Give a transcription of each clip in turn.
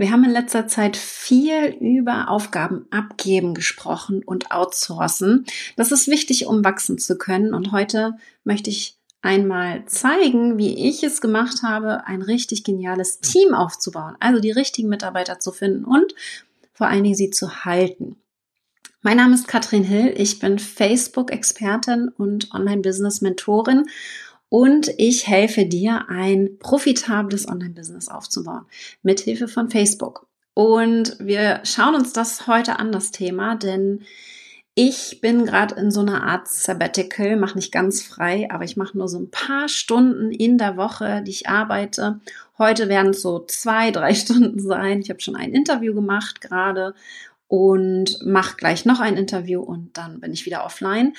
Wir haben in letzter Zeit viel über Aufgaben abgeben gesprochen und outsourcen. Das ist wichtig, um wachsen zu können. Und heute möchte ich einmal zeigen, wie ich es gemacht habe, ein richtig geniales Team aufzubauen. Also die richtigen Mitarbeiter zu finden und vor allen Dingen sie zu halten. Mein Name ist Katrin Hill. Ich bin Facebook-Expertin und Online-Business-Mentorin und ich helfe dir, ein profitables Online-Business aufzubauen mit Hilfe von Facebook. Und wir schauen uns das heute an, das Thema, denn ich bin gerade in so einer Art Sabbatical, mache nicht ganz frei, aber ich mache nur so ein paar Stunden in der Woche, die ich arbeite. Heute werden es so zwei, drei Stunden sein. Ich habe schon ein Interview gemacht gerade und mache gleich noch ein Interview und dann bin ich wieder offline.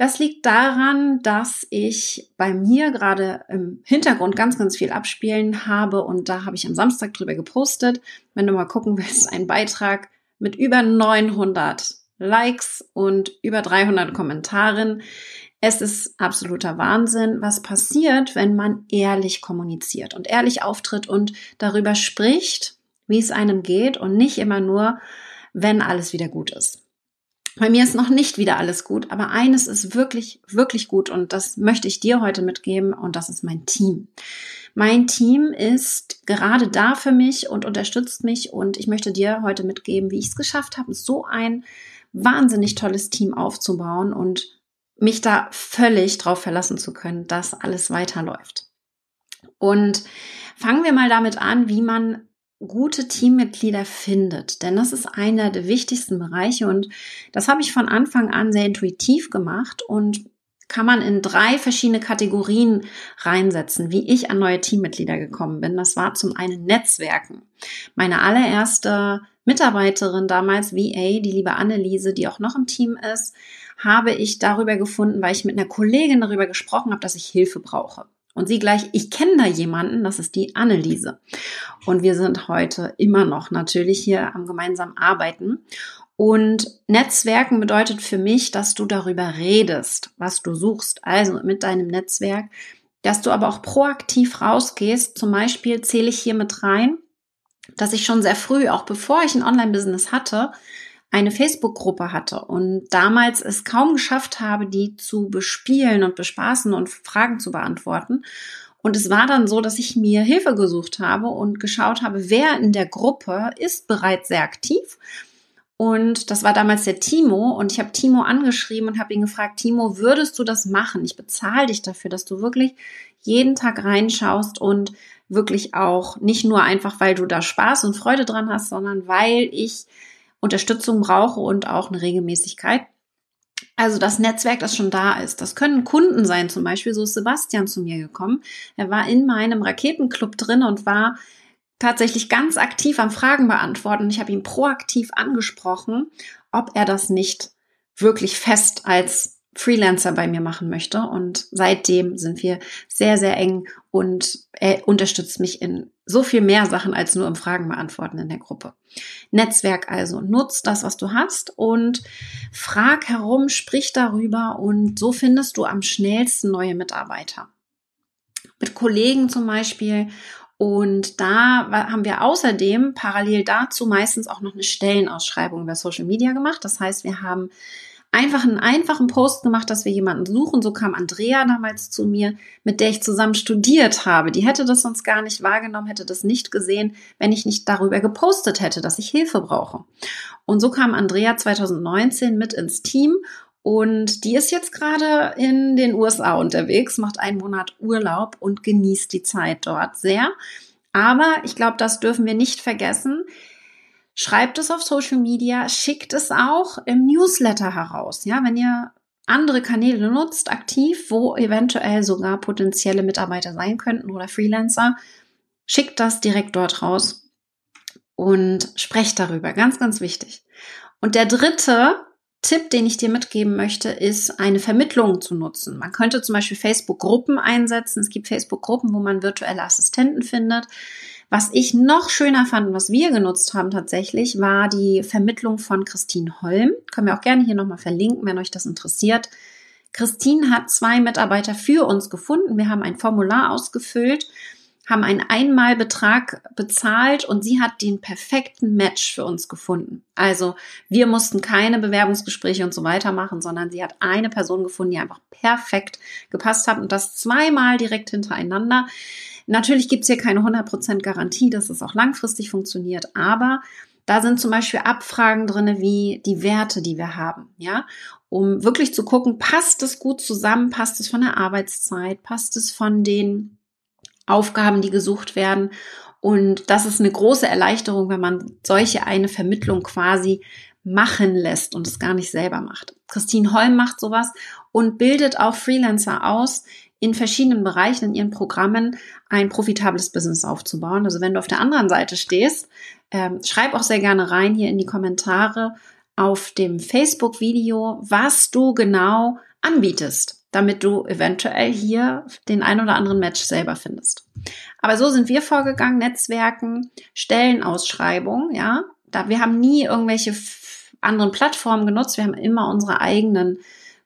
Das liegt daran, dass ich bei mir gerade im Hintergrund ganz, ganz viel abspielen habe und da habe ich am Samstag drüber gepostet. Wenn du mal gucken willst, ein Beitrag mit über 900 Likes und über 300 Kommentaren. Es ist absoluter Wahnsinn, was passiert, wenn man ehrlich kommuniziert und ehrlich auftritt und darüber spricht, wie es einem geht und nicht immer nur, wenn alles wieder gut ist. Bei mir ist noch nicht wieder alles gut, aber eines ist wirklich, wirklich gut und das möchte ich dir heute mitgeben und das ist mein Team. Mein Team ist gerade da für mich und unterstützt mich und ich möchte dir heute mitgeben, wie ich es geschafft habe, so ein wahnsinnig tolles Team aufzubauen und mich da völlig drauf verlassen zu können, dass alles weiterläuft. Und fangen wir mal damit an, wie man gute Teammitglieder findet. Denn das ist einer der wichtigsten Bereiche und das habe ich von Anfang an sehr intuitiv gemacht und kann man in drei verschiedene Kategorien reinsetzen, wie ich an neue Teammitglieder gekommen bin. Das war zum einen Netzwerken. Meine allererste Mitarbeiterin damals, VA, die liebe Anneliese, die auch noch im Team ist, habe ich darüber gefunden, weil ich mit einer Kollegin darüber gesprochen habe, dass ich Hilfe brauche. Und sie gleich, ich kenne da jemanden, das ist die Anneliese. Und wir sind heute immer noch natürlich hier am gemeinsamen Arbeiten. Und Netzwerken bedeutet für mich, dass du darüber redest, was du suchst, also mit deinem Netzwerk, dass du aber auch proaktiv rausgehst. Zum Beispiel zähle ich hier mit rein, dass ich schon sehr früh, auch bevor ich ein Online-Business hatte, eine Facebook-Gruppe hatte und damals es kaum geschafft habe, die zu bespielen und bespaßen und Fragen zu beantworten. Und es war dann so, dass ich mir Hilfe gesucht habe und geschaut habe, wer in der Gruppe ist bereits sehr aktiv. Und das war damals der Timo. Und ich habe Timo angeschrieben und habe ihn gefragt, Timo, würdest du das machen? Ich bezahle dich dafür, dass du wirklich jeden Tag reinschaust und wirklich auch nicht nur einfach, weil du da Spaß und Freude dran hast, sondern weil ich Unterstützung brauche und auch eine Regelmäßigkeit. Also das Netzwerk, das schon da ist. Das können Kunden sein, zum Beispiel so ist Sebastian zu mir gekommen. Er war in meinem Raketenclub drin und war tatsächlich ganz aktiv am Fragen beantworten. Ich habe ihn proaktiv angesprochen, ob er das nicht wirklich fest als Freelancer bei mir machen möchte. Und seitdem sind wir sehr, sehr eng und er unterstützt mich in so viel mehr Sachen als nur im Fragen beantworten in der Gruppe. Netzwerk also, nutzt das, was du hast und frag herum, sprich darüber und so findest du am schnellsten neue Mitarbeiter. Mit Kollegen zum Beispiel und da haben wir außerdem parallel dazu meistens auch noch eine Stellenausschreibung über Social Media gemacht. Das heißt, wir haben einfach einen einfachen Post gemacht, dass wir jemanden suchen. So kam Andrea damals zu mir, mit der ich zusammen studiert habe. Die hätte das sonst gar nicht wahrgenommen, hätte das nicht gesehen, wenn ich nicht darüber gepostet hätte, dass ich Hilfe brauche. Und so kam Andrea 2019 mit ins Team und die ist jetzt gerade in den USA unterwegs, macht einen Monat Urlaub und genießt die Zeit dort sehr. Aber ich glaube, das dürfen wir nicht vergessen. Schreibt es auf Social Media, schickt es auch im Newsletter heraus. Ja, wenn ihr andere Kanäle nutzt, aktiv, wo eventuell sogar potenzielle Mitarbeiter sein könnten oder Freelancer, schickt das direkt dort raus und sprecht darüber. Ganz, ganz wichtig. Und der dritte Tipp, den ich dir mitgeben möchte, ist eine Vermittlung zu nutzen. Man könnte zum Beispiel Facebook-Gruppen einsetzen. Es gibt Facebook-Gruppen, wo man virtuelle Assistenten findet. Was ich noch schöner fand was wir genutzt haben tatsächlich, war die Vermittlung von Christine Holm. Können wir auch gerne hier nochmal verlinken, wenn euch das interessiert. Christine hat zwei Mitarbeiter für uns gefunden. Wir haben ein Formular ausgefüllt, haben einen Einmalbetrag bezahlt und sie hat den perfekten Match für uns gefunden. Also wir mussten keine Bewerbungsgespräche und so weiter machen, sondern sie hat eine Person gefunden, die einfach perfekt gepasst hat und das zweimal direkt hintereinander. Natürlich gibt's hier keine 100% Garantie, dass es auch langfristig funktioniert, aber da sind zum Beispiel Abfragen drinne wie die Werte, die wir haben, ja, um wirklich zu gucken, passt es gut zusammen, passt es von der Arbeitszeit, passt es von den Aufgaben, die gesucht werden. Und das ist eine große Erleichterung, wenn man solche eine Vermittlung quasi machen lässt und es gar nicht selber macht. Christine Holm macht sowas und bildet auch Freelancer aus, in verschiedenen Bereichen in ihren Programmen ein profitables Business aufzubauen. Also wenn du auf der anderen Seite stehst, ähm, schreib auch sehr gerne rein hier in die Kommentare auf dem Facebook-Video, was du genau anbietest, damit du eventuell hier den ein oder anderen Match selber findest. Aber so sind wir vorgegangen, Netzwerken, Stellenausschreibungen, ja. Da, wir haben nie irgendwelche anderen Plattformen genutzt, wir haben immer unsere eigenen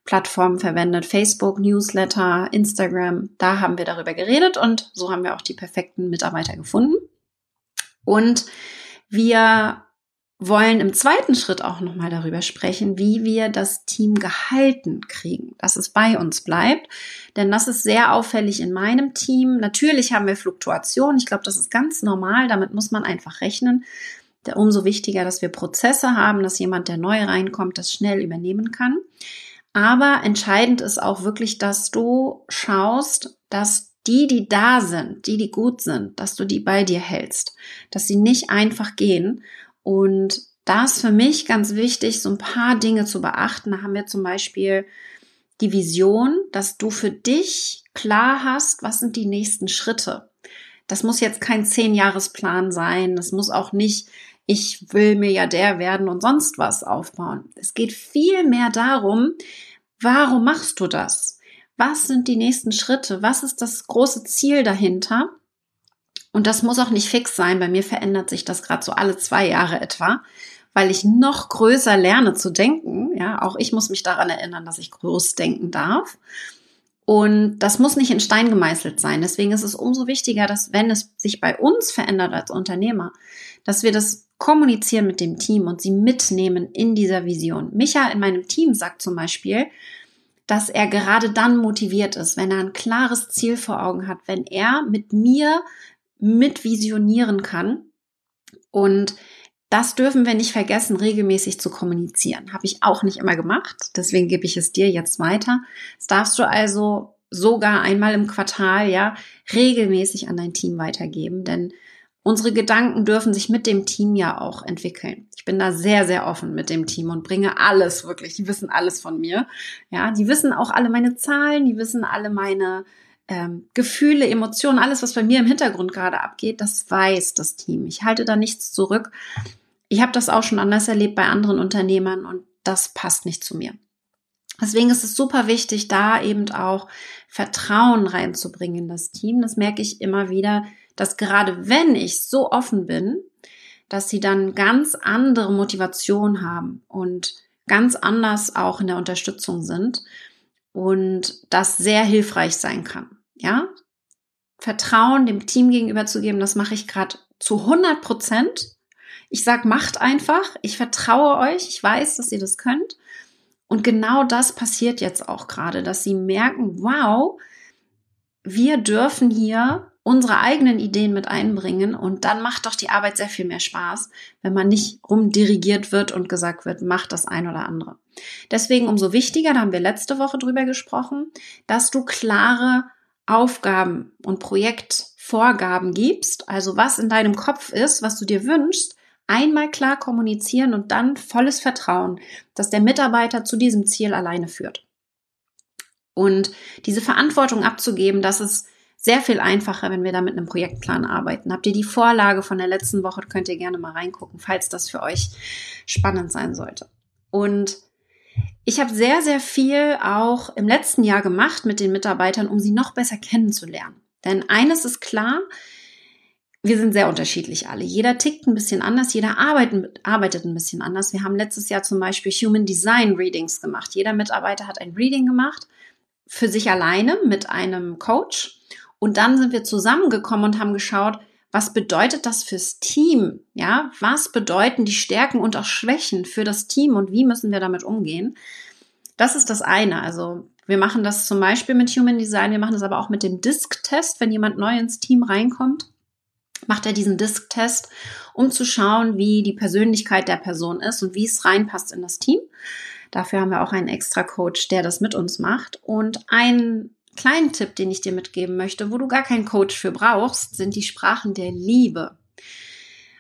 Plattformen verwendet. Facebook, Newsletter, Instagram. Da haben wir darüber geredet und so haben wir auch die perfekten Mitarbeiter gefunden. Und wir wollen im zweiten Schritt auch nochmal darüber sprechen, wie wir das Team gehalten kriegen, dass es bei uns bleibt. Denn das ist sehr auffällig in meinem Team. Natürlich haben wir Fluktuationen. Ich glaube, das ist ganz normal. Damit muss man einfach rechnen. Umso wichtiger, dass wir Prozesse haben, dass jemand, der neu reinkommt, das schnell übernehmen kann. Aber entscheidend ist auch wirklich, dass du schaust, dass die, die da sind, die, die gut sind, dass du die bei dir hältst, dass sie nicht einfach gehen. Und da ist für mich ganz wichtig, so ein paar Dinge zu beachten. Da haben wir zum Beispiel die Vision, dass du für dich klar hast, was sind die nächsten Schritte. Das muss jetzt kein Zehn-Jahres-Plan sein. Das muss auch nicht, ich will Milliardär werden und sonst was aufbauen. Es geht viel mehr darum, Warum machst du das? Was sind die nächsten Schritte? Was ist das große Ziel dahinter? Und das muss auch nicht fix sein. Bei mir verändert sich das gerade so alle zwei Jahre etwa, weil ich noch größer lerne zu denken. Ja, auch ich muss mich daran erinnern, dass ich groß denken darf. Und das muss nicht in Stein gemeißelt sein. Deswegen ist es umso wichtiger, dass wenn es sich bei uns verändert als Unternehmer, dass wir das kommunizieren mit dem Team und sie mitnehmen in dieser Vision. Micha in meinem Team sagt zum Beispiel, dass er gerade dann motiviert ist, wenn er ein klares Ziel vor Augen hat, wenn er mit mir mitvisionieren kann. Und das dürfen wir nicht vergessen, regelmäßig zu kommunizieren. Habe ich auch nicht immer gemacht. Deswegen gebe ich es dir jetzt weiter. Das darfst du also sogar einmal im Quartal, ja, regelmäßig an dein Team weitergeben. Denn unsere Gedanken dürfen sich mit dem Team ja auch entwickeln. Ich bin da sehr, sehr offen mit dem Team und bringe alles wirklich. Die wissen alles von mir. Ja, die wissen auch alle meine Zahlen, die wissen alle meine ähm, Gefühle, Emotionen, alles, was bei mir im Hintergrund gerade abgeht, das weiß das Team. Ich halte da nichts zurück. Ich habe das auch schon anders erlebt bei anderen Unternehmern und das passt nicht zu mir. Deswegen ist es super wichtig, da eben auch Vertrauen reinzubringen in das Team. Das merke ich immer wieder, dass gerade wenn ich so offen bin, dass sie dann ganz andere Motivation haben und ganz anders auch in der Unterstützung sind und das sehr hilfreich sein kann. Ja, Vertrauen dem Team gegenüber zu geben, das mache ich gerade zu 100 Prozent. Ich sag, macht einfach. Ich vertraue euch. Ich weiß, dass ihr das könnt. Und genau das passiert jetzt auch gerade, dass sie merken, wow, wir dürfen hier unsere eigenen Ideen mit einbringen und dann macht doch die Arbeit sehr viel mehr Spaß, wenn man nicht rumdirigiert wird und gesagt wird, mach das ein oder andere. Deswegen umso wichtiger, da haben wir letzte Woche drüber gesprochen, dass du klare Aufgaben und Projektvorgaben gibst, also was in deinem Kopf ist, was du dir wünschst, einmal klar kommunizieren und dann volles Vertrauen, dass der Mitarbeiter zu diesem Ziel alleine führt. Und diese Verantwortung abzugeben, das ist sehr viel einfacher, wenn wir da mit einem Projektplan arbeiten. Habt ihr die Vorlage von der letzten Woche, könnt ihr gerne mal reingucken, falls das für euch spannend sein sollte. Und ich habe sehr, sehr viel auch im letzten Jahr gemacht mit den Mitarbeitern, um sie noch besser kennenzulernen. Denn eines ist klar, wir sind sehr unterschiedlich alle. Jeder tickt ein bisschen anders, jeder arbeitet, arbeitet ein bisschen anders. Wir haben letztes Jahr zum Beispiel Human Design Readings gemacht. Jeder Mitarbeiter hat ein Reading gemacht für sich alleine mit einem Coach Und dann sind wir zusammengekommen und haben geschaut, was bedeutet das fürs Team? Ja, was bedeuten die Stärken und auch Schwächen für das Team und wie müssen wir damit umgehen? Das ist das eine. Also wir machen das zum Beispiel mit Human Design, wir machen das aber auch mit dem Disk-Test, wenn jemand neu ins Team reinkommt macht er diesen Disk-Test, um zu schauen, wie die Persönlichkeit der Person ist und wie es reinpasst in das Team. Dafür haben wir auch einen extra Coach, der das mit uns macht. Und ein kleinen Tipp, den ich dir mitgeben möchte, wo du gar keinen Coach für brauchst, sind die Sprachen der Liebe.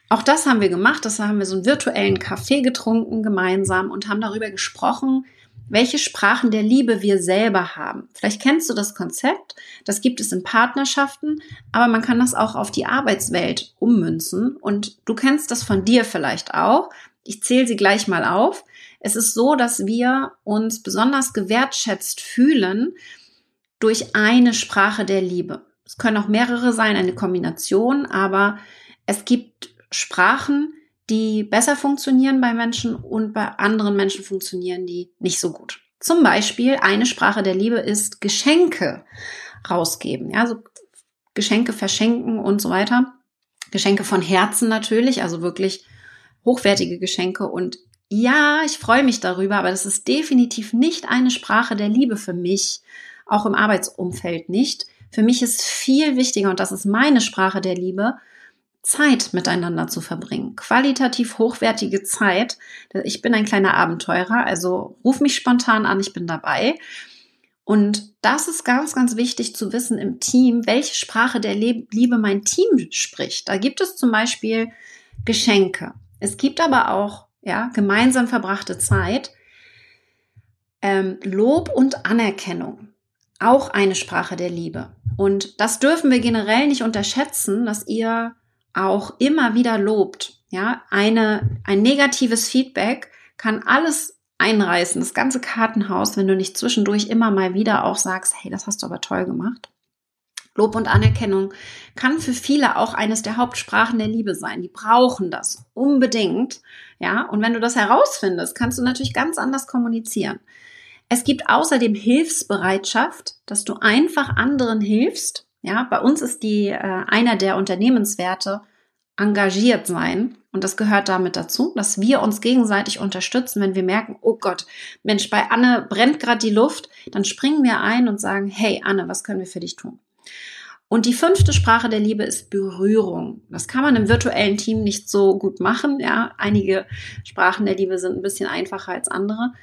Auch das haben wir gemacht. Das haben wir so einen virtuellen Kaffee getrunken gemeinsam und haben darüber gesprochen, welche Sprachen der Liebe wir selber haben. Vielleicht kennst du das Konzept, das gibt es in Partnerschaften, aber man kann das auch auf die Arbeitswelt ummünzen und du kennst das von dir vielleicht auch. Ich zähle sie gleich mal auf. Es ist so, dass wir uns besonders gewertschätzt fühlen durch eine Sprache der Liebe. Es können auch mehrere sein, eine Kombination, aber es gibt Sprachen, die besser funktionieren bei Menschen und bei anderen Menschen funktionieren die nicht so gut. Zum Beispiel eine Sprache der Liebe ist Geschenke rausgeben, ja, so Geschenke verschenken und so weiter. Geschenke von Herzen natürlich, also wirklich hochwertige Geschenke und ja, ich freue mich darüber, aber das ist definitiv nicht eine Sprache der Liebe für mich, auch im Arbeitsumfeld nicht. Für mich ist viel wichtiger, und das ist meine Sprache der Liebe, Zeit miteinander zu verbringen. Qualitativ hochwertige Zeit. Ich bin ein kleiner Abenteurer, also ruf mich spontan an, ich bin dabei. Und das ist ganz, ganz wichtig zu wissen im Team, welche Sprache der Liebe mein Team spricht. Da gibt es zum Beispiel Geschenke. Es gibt aber auch ja, gemeinsam verbrachte Zeit, ähm, Lob und Anerkennung. Auch eine Sprache der Liebe. Und das dürfen wir generell nicht unterschätzen, dass ihr auch immer wieder lobt. Ja, eine, ein negatives Feedback kann alles einreißen, das ganze Kartenhaus, wenn du nicht zwischendurch immer mal wieder auch sagst, hey, das hast du aber toll gemacht. Lob und Anerkennung kann für viele auch eines der Hauptsprachen der Liebe sein. Die brauchen das unbedingt. Ja, und wenn du das herausfindest, kannst du natürlich ganz anders kommunizieren. Es gibt außerdem Hilfsbereitschaft, dass du einfach anderen hilfst ja, bei uns ist die äh, einer der Unternehmenswerte engagiert sein. Und das gehört damit dazu, dass wir uns gegenseitig unterstützen, wenn wir merken, oh Gott, Mensch, bei Anne brennt gerade die Luft, dann springen wir ein und sagen, hey Anne, was können wir für dich tun? Und die fünfte Sprache der Liebe ist Berührung. Das kann man im virtuellen Team nicht so gut machen. Ja, einige Sprachen der Liebe sind ein bisschen einfacher als andere.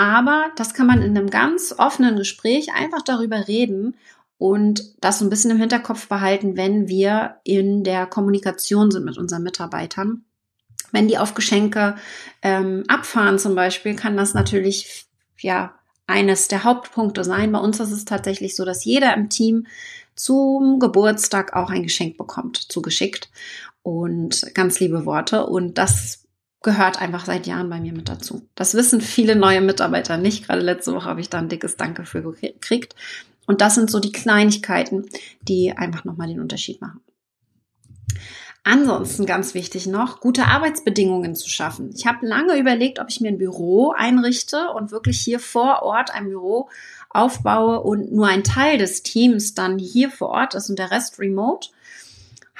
Aber das kann man in einem ganz offenen Gespräch einfach darüber reden und das so ein bisschen im Hinterkopf behalten, wenn wir in der Kommunikation sind mit unseren Mitarbeitern. Wenn die auf Geschenke ähm, abfahren zum Beispiel, kann das natürlich ja eines der Hauptpunkte sein. Bei uns ist es tatsächlich so, dass jeder im Team zum Geburtstag auch ein Geschenk bekommt, zugeschickt und ganz liebe Worte. Und das gehört einfach seit Jahren bei mir mit dazu. Das wissen viele neue Mitarbeiter nicht. Gerade letzte Woche habe ich da ein dickes Danke für gekriegt. Und das sind so die Kleinigkeiten, die einfach nochmal den Unterschied machen. Ansonsten ganz wichtig noch, gute Arbeitsbedingungen zu schaffen. Ich habe lange überlegt, ob ich mir ein Büro einrichte und wirklich hier vor Ort ein Büro aufbaue und nur ein Teil des Teams dann hier vor Ort ist und der Rest remote.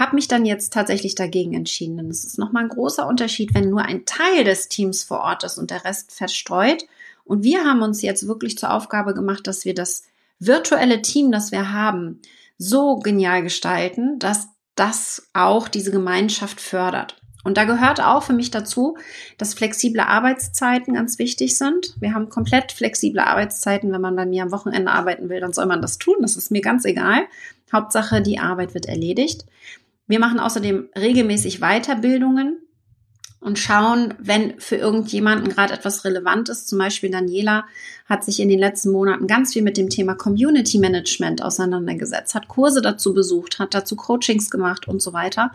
Habe mich dann jetzt tatsächlich dagegen entschieden, denn es ist nochmal ein großer Unterschied, wenn nur ein Teil des Teams vor Ort ist und der Rest verstreut. Und wir haben uns jetzt wirklich zur Aufgabe gemacht, dass wir das virtuelle Team, das wir haben, so genial gestalten, dass das auch diese Gemeinschaft fördert. Und da gehört auch für mich dazu, dass flexible Arbeitszeiten ganz wichtig sind. Wir haben komplett flexible Arbeitszeiten. Wenn man bei mir am Wochenende arbeiten will, dann soll man das tun. Das ist mir ganz egal. Hauptsache, die Arbeit wird erledigt. Wir machen außerdem regelmäßig Weiterbildungen und schauen, wenn für irgendjemanden gerade etwas relevant ist. Zum Beispiel Daniela hat sich in den letzten Monaten ganz viel mit dem Thema Community Management auseinandergesetzt, hat Kurse dazu besucht, hat dazu Coachings gemacht und so weiter.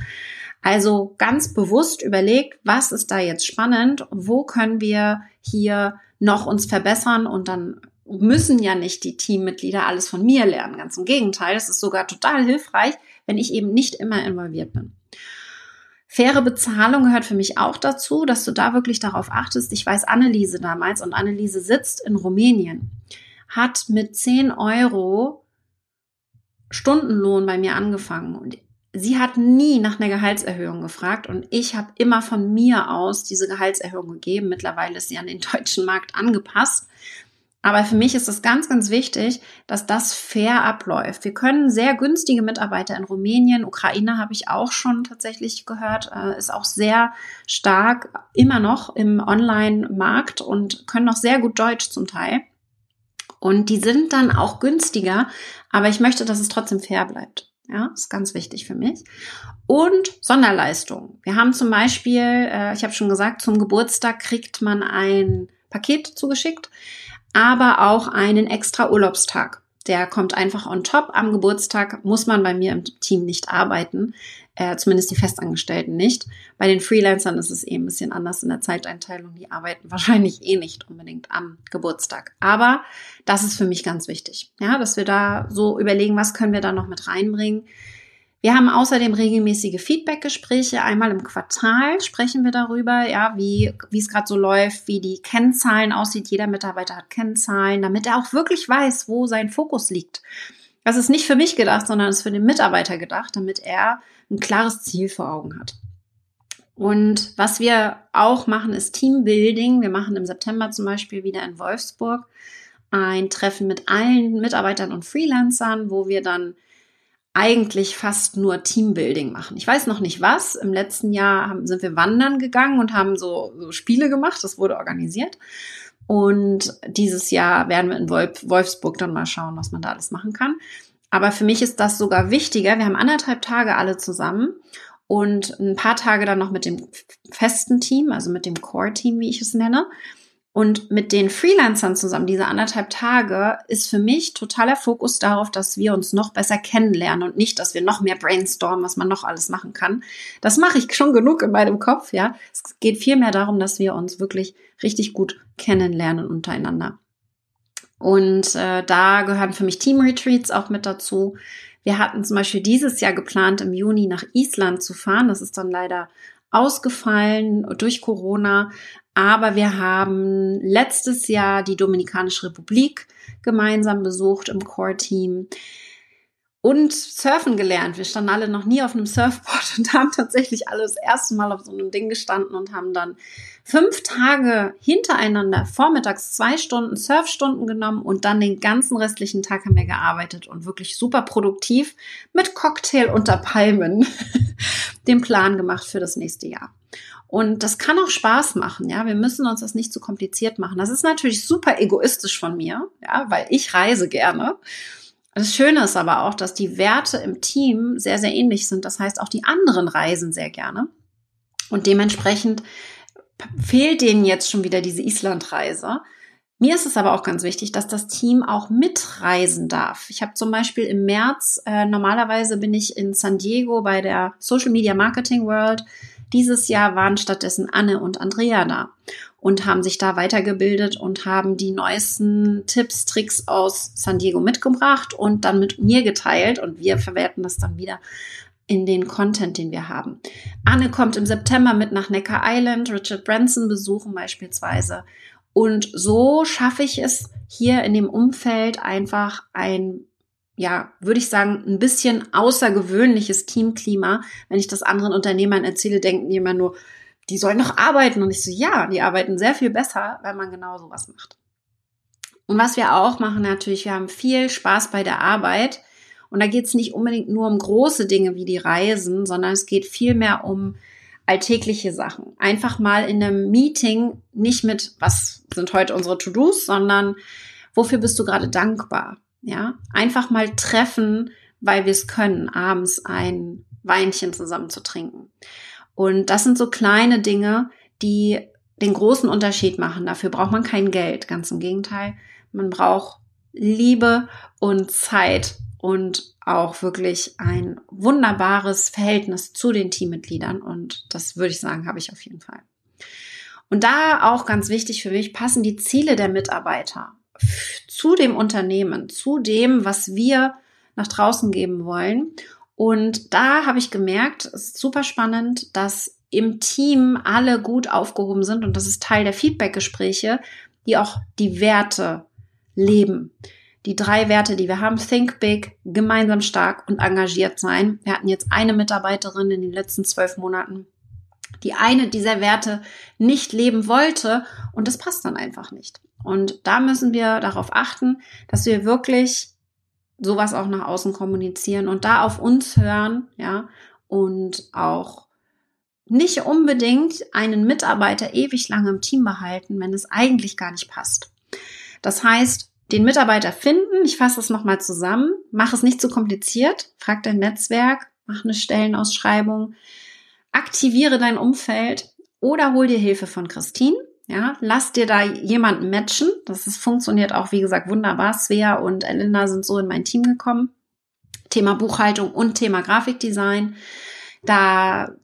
Also ganz bewusst überlegt, was ist da jetzt spannend, wo können wir hier noch uns verbessern und dann müssen ja nicht die Teammitglieder alles von mir lernen. Ganz im Gegenteil, es ist sogar total hilfreich, wenn ich eben nicht immer involviert bin. Faire Bezahlung gehört für mich auch dazu, dass du da wirklich darauf achtest. Ich weiß Anneliese damals und Anneliese sitzt in Rumänien, hat mit 10 Euro Stundenlohn bei mir angefangen und sie hat nie nach einer Gehaltserhöhung gefragt und ich habe immer von mir aus diese Gehaltserhöhung gegeben. Mittlerweile ist sie an den deutschen Markt angepasst. Aber für mich ist es ganz, ganz wichtig, dass das fair abläuft. Wir können sehr günstige Mitarbeiter in Rumänien, Ukraine habe ich auch schon tatsächlich gehört, äh, ist auch sehr stark immer noch im Online-Markt und können noch sehr gut Deutsch zum Teil. Und die sind dann auch günstiger, aber ich möchte, dass es trotzdem fair bleibt. Ja, ist ganz wichtig für mich. Und Sonderleistungen. Wir haben zum Beispiel, äh, ich habe schon gesagt, zum Geburtstag kriegt man ein Paket zugeschickt, aber auch einen extra Urlaubstag. Der kommt einfach on top. Am Geburtstag muss man bei mir im Team nicht arbeiten, äh, zumindest die Festangestellten nicht. Bei den Freelancern ist es eben ein bisschen anders in der Zeiteinteilung. Die arbeiten wahrscheinlich eh nicht unbedingt am Geburtstag. Aber das ist für mich ganz wichtig, ja, dass wir da so überlegen, was können wir da noch mit reinbringen. Wir haben außerdem regelmäßige Feedbackgespräche. Einmal im Quartal sprechen wir darüber, ja, wie, wie es gerade so läuft, wie die Kennzahlen aussieht. Jeder Mitarbeiter hat Kennzahlen, damit er auch wirklich weiß, wo sein Fokus liegt. Das ist nicht für mich gedacht, sondern ist für den Mitarbeiter gedacht, damit er ein klares Ziel vor Augen hat. Und was wir auch machen, ist Teambuilding. Wir machen im September zum Beispiel wieder in Wolfsburg ein Treffen mit allen Mitarbeitern und Freelancern, wo wir dann eigentlich fast nur Teambuilding machen. Ich weiß noch nicht was. Im letzten Jahr haben, sind wir wandern gegangen und haben so, so Spiele gemacht. Das wurde organisiert. Und dieses Jahr werden wir in Wolfsburg dann mal schauen, was man da alles machen kann. Aber für mich ist das sogar wichtiger. Wir haben anderthalb Tage alle zusammen und ein paar Tage dann noch mit dem festen Team, also mit dem Core-Team, wie ich es nenne. Und mit den Freelancern zusammen, diese anderthalb Tage, ist für mich totaler Fokus darauf, dass wir uns noch besser kennenlernen und nicht, dass wir noch mehr brainstormen, was man noch alles machen kann. Das mache ich schon genug in meinem Kopf, ja. Es geht vielmehr darum, dass wir uns wirklich richtig gut kennenlernen untereinander. Und äh, da gehören für mich Team-Retreats auch mit dazu. Wir hatten zum Beispiel dieses Jahr geplant, im Juni nach Island zu fahren. Das ist dann leider ausgefallen durch Corona. Aber wir haben letztes Jahr die Dominikanische Republik gemeinsam besucht im Core-Team und surfen gelernt. Wir standen alle noch nie auf einem Surfboard und haben tatsächlich alle das erste Mal auf so einem Ding gestanden und haben dann fünf Tage hintereinander vormittags zwei Stunden Surfstunden genommen und dann den ganzen restlichen Tag haben wir gearbeitet und wirklich super produktiv mit Cocktail unter Palmen den Plan gemacht für das nächste Jahr. Und das kann auch Spaß machen, ja. Wir müssen uns das nicht zu kompliziert machen. Das ist natürlich super egoistisch von mir, ja, weil ich reise gerne. Das Schöne ist aber auch, dass die Werte im Team sehr, sehr ähnlich sind. Das heißt, auch die anderen reisen sehr gerne. Und dementsprechend fehlt denen jetzt schon wieder diese Islandreise. Mir ist es aber auch ganz wichtig, dass das Team auch mitreisen darf. Ich habe zum Beispiel im März, äh, normalerweise bin ich in San Diego bei der Social Media Marketing World dieses Jahr waren stattdessen Anne und Andrea da und haben sich da weitergebildet und haben die neuesten Tipps, Tricks aus San Diego mitgebracht und dann mit mir geteilt und wir verwerten das dann wieder in den Content, den wir haben. Anne kommt im September mit nach Necker Island, Richard Branson besuchen beispielsweise. Und so schaffe ich es hier in dem Umfeld einfach ein ja, würde ich sagen, ein bisschen außergewöhnliches Teamklima. Wenn ich das anderen Unternehmern erzähle, denken die immer nur, die sollen noch arbeiten. Und ich so, ja, die arbeiten sehr viel besser, wenn man genau sowas macht. Und was wir auch machen natürlich, wir haben viel Spaß bei der Arbeit. Und da geht es nicht unbedingt nur um große Dinge wie die Reisen, sondern es geht vielmehr um alltägliche Sachen. Einfach mal in einem Meeting nicht mit, was sind heute unsere To-Dos, sondern wofür bist du gerade dankbar? Ja, einfach mal treffen, weil wir es können, abends ein Weinchen zusammen zu trinken. Und das sind so kleine Dinge, die den großen Unterschied machen. Dafür braucht man kein Geld. Ganz im Gegenteil. Man braucht Liebe und Zeit und auch wirklich ein wunderbares Verhältnis zu den Teammitgliedern. Und das würde ich sagen, habe ich auf jeden Fall. Und da auch ganz wichtig für mich, passen die Ziele der Mitarbeiter zu dem Unternehmen, zu dem, was wir nach draußen geben wollen. Und da habe ich gemerkt, es ist super spannend, dass im Team alle gut aufgehoben sind und das ist Teil der Feedbackgespräche, die auch die Werte leben. die drei Werte, die wir haben, think big, gemeinsam stark und engagiert sein. Wir hatten jetzt eine Mitarbeiterin in den letzten zwölf Monaten, die eine dieser Werte nicht leben wollte und das passt dann einfach nicht. Und da müssen wir darauf achten, dass wir wirklich sowas auch nach außen kommunizieren und da auf uns hören, ja, und auch nicht unbedingt einen Mitarbeiter ewig lange im Team behalten, wenn es eigentlich gar nicht passt. Das heißt, den Mitarbeiter finden, ich fasse es nochmal zusammen, mach es nicht zu kompliziert, frag dein Netzwerk, mach eine Stellenausschreibung, aktiviere dein Umfeld oder hol dir Hilfe von Christine. Ja, lass dir da jemanden matchen. Das ist, funktioniert auch, wie gesagt, wunderbar. Svea und Elinda sind so in mein Team gekommen. Thema Buchhaltung und Thema Grafikdesign. Da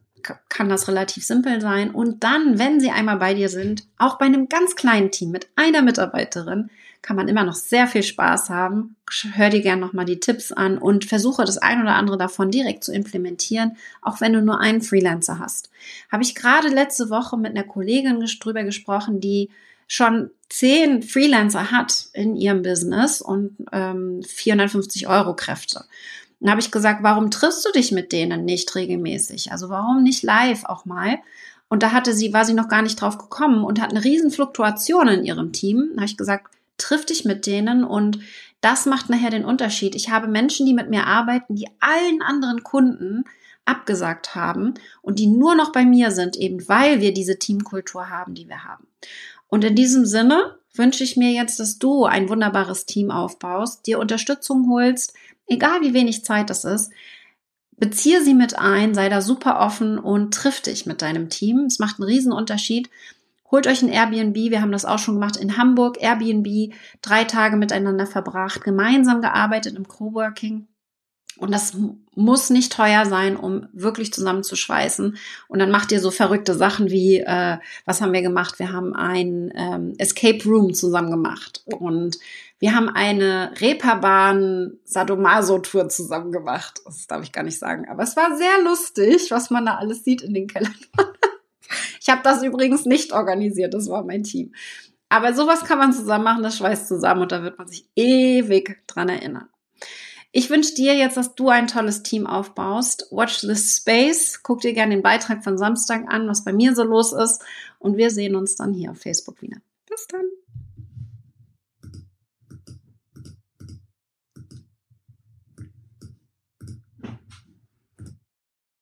kann das relativ simpel sein. Und dann, wenn sie einmal bei dir sind, auch bei einem ganz kleinen Team mit einer Mitarbeiterin, kann man immer noch sehr viel Spaß haben. Hör dir gerne nochmal die Tipps an und versuche das ein oder andere davon direkt zu implementieren, auch wenn du nur einen Freelancer hast. Habe ich gerade letzte Woche mit einer Kollegin drüber gesprochen, die schon zehn Freelancer hat in ihrem Business und ähm, 450 Euro Kräfte. Dann habe ich gesagt, warum triffst du dich mit denen nicht regelmäßig? Also warum nicht live auch mal? Und da hatte sie, war sie noch gar nicht drauf gekommen und hat eine riesen Fluktuation in ihrem Team. Da habe ich gesagt, triff dich mit denen und das macht nachher den Unterschied. Ich habe Menschen, die mit mir arbeiten, die allen anderen Kunden abgesagt haben und die nur noch bei mir sind, eben weil wir diese Teamkultur haben, die wir haben. Und in diesem Sinne wünsche ich mir jetzt, dass du ein wunderbares Team aufbaust, dir Unterstützung holst, egal wie wenig Zeit das ist, beziehe sie mit ein, sei da super offen und triff dich mit deinem Team. Es macht einen riesen Unterschied. Holt euch ein Airbnb, wir haben das auch schon gemacht in Hamburg, Airbnb, drei Tage miteinander verbracht, gemeinsam gearbeitet im Coworking. Und das muss nicht teuer sein, um wirklich zusammenzuschweißen. Und dann macht ihr so verrückte Sachen wie, äh, was haben wir gemacht? Wir haben ein ähm, Escape Room zusammen gemacht. Und wir haben eine Reeperbahn Sadomaso-Tour zusammen gemacht. Das darf ich gar nicht sagen. Aber es war sehr lustig, was man da alles sieht in den Kellern. ich habe das übrigens nicht organisiert. Das war mein Team. Aber sowas kann man zusammen machen, das schweißt zusammen und da wird man sich ewig dran erinnern. Ich wünsche dir jetzt, dass du ein tolles Team aufbaust. Watch this space. Guck dir gerne den Beitrag von Samstag an, was bei mir so los ist. Und wir sehen uns dann hier auf Facebook wieder. Bis dann.